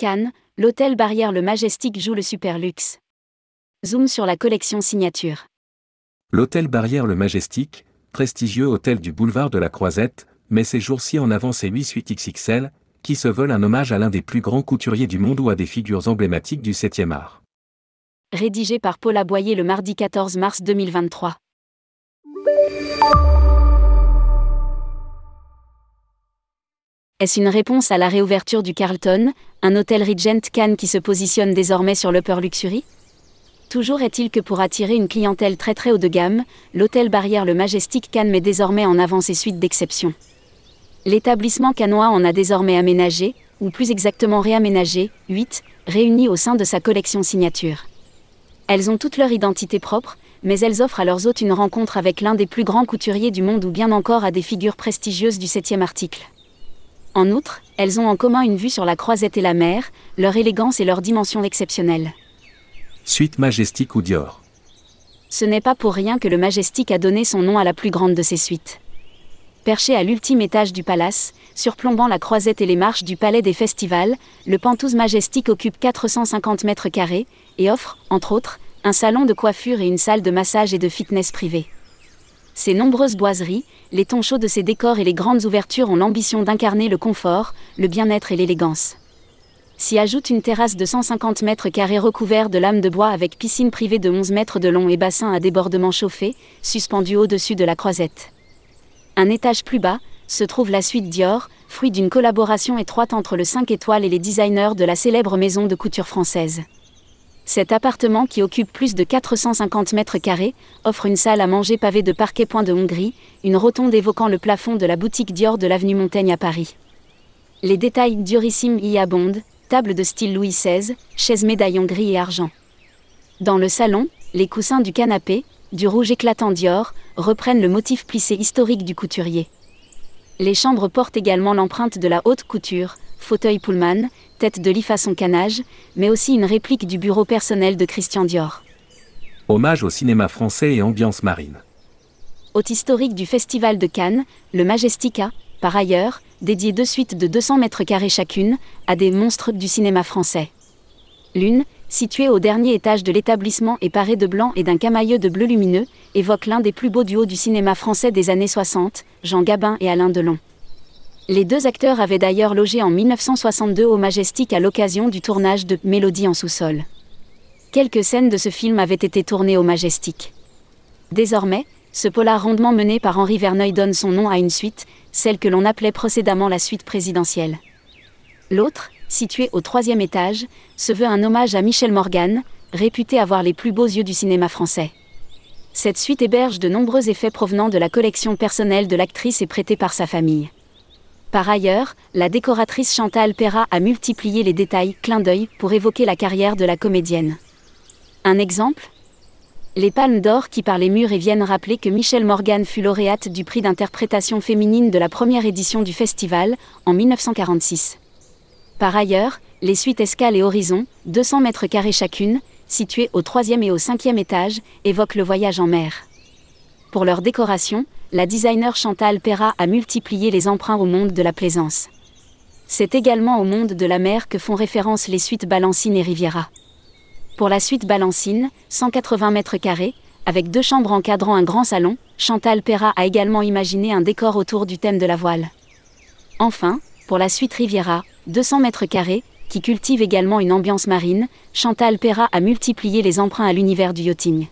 Cannes, l'hôtel Barrière le Majestic joue le super luxe. Zoom sur la collection signature. L'hôtel Barrière le Majestic, prestigieux hôtel du boulevard de la Croisette, met ses jours-ci en avant ses 8 suites XXL, qui se veulent un hommage à l'un des plus grands couturiers du monde ou à des figures emblématiques du 7e art. Rédigé par Paula Boyer le mardi 14 mars 2023. Est-ce une réponse à la réouverture du Carlton, un hôtel Regent Cannes qui se positionne désormais sur l'upper luxury? Toujours est-il que pour attirer une clientèle très très haut de gamme, l'hôtel Barrière le Majestic Cannes met désormais en avant ses suites d'exception. L'établissement canois en a désormais aménagé, ou plus exactement réaménagé, 8, réunis au sein de sa collection signature. Elles ont toutes leur identité propre, mais elles offrent à leurs hôtes une rencontre avec l'un des plus grands couturiers du monde ou bien encore à des figures prestigieuses du 7e article. En outre, elles ont en commun une vue sur la croisette et la mer, leur élégance et leur dimension exceptionnelle. Suite Majestic ou Dior. Ce n'est pas pour rien que le Majestic a donné son nom à la plus grande de ses suites. Perché à l'ultime étage du palace, surplombant la croisette et les marches du palais des festivals, le Pantouse Majestic occupe 450 mètres carrés et offre, entre autres, un salon de coiffure et une salle de massage et de fitness privée. Ses nombreuses boiseries, les tons chauds de ses décors et les grandes ouvertures ont l'ambition d'incarner le confort, le bien-être et l'élégance. S'y ajoute une terrasse de 150 mètres carrés recouverte de lames de bois avec piscine privée de 11 mètres de long et bassin à débordement chauffé, suspendu au-dessus de la croisette. Un étage plus bas, se trouve la suite Dior, fruit d'une collaboration étroite entre le 5 étoiles et les designers de la célèbre maison de couture française. Cet appartement qui occupe plus de 450 mètres carrés offre une salle à manger pavée de parquet point de Hongrie, une rotonde évoquant le plafond de la boutique Dior de l'avenue Montaigne à Paris. Les détails Diorissime y abondent, table de style Louis XVI, chaise médaillon gris et argent. Dans le salon, les coussins du canapé, du rouge éclatant Dior, reprennent le motif plissé historique du couturier. Les chambres portent également l'empreinte de la haute couture, fauteuil Pullman, tête de lit façon canage, mais aussi une réplique du bureau personnel de Christian Dior. Hommage au cinéma français et ambiance marine. Hôte historique du Festival de Cannes, le Majestica, par ailleurs, dédié deux suites de 200 mètres carrés chacune, à des monstres du cinéma français. L'une, située au dernier étage de l'établissement et parée de blanc et d'un camailleux de bleu lumineux, évoque l'un des plus beaux duos du cinéma français des années 60, Jean Gabin et Alain Delon. Les deux acteurs avaient d'ailleurs logé en 1962 au Majestic à l'occasion du tournage de Mélodie en sous-sol. Quelques scènes de ce film avaient été tournées au Majestic. Désormais, ce polar rondement mené par Henri Verneuil donne son nom à une suite, celle que l'on appelait précédemment la suite présidentielle. L'autre, située au troisième étage, se veut un hommage à Michel Morgan, réputé avoir les plus beaux yeux du cinéma français. Cette suite héberge de nombreux effets provenant de la collection personnelle de l'actrice et prêtée par sa famille. Par ailleurs, la décoratrice Chantal Perra a multiplié les détails clin d'œil pour évoquer la carrière de la comédienne. Un exemple? Les palmes d'or qui par les murs et viennent rappeler que Michelle Morgan fut lauréate du prix d'interprétation féminine de la première édition du festival, en 1946. Par ailleurs, les suites Escale et Horizon, 200 mètres carrés chacune, situées au troisième et au cinquième étage, évoquent le voyage en mer. Pour leur décoration, la designer Chantal Perra a multiplié les emprunts au monde de la plaisance. C'est également au monde de la mer que font référence les suites Balancine et Riviera. Pour la suite Balancine, 180 mètres carrés, avec deux chambres encadrant un grand salon, Chantal Perra a également imaginé un décor autour du thème de la voile. Enfin, pour la suite Riviera, 200 mètres carrés, qui cultive également une ambiance marine, Chantal Perra a multiplié les emprunts à l'univers du yachting.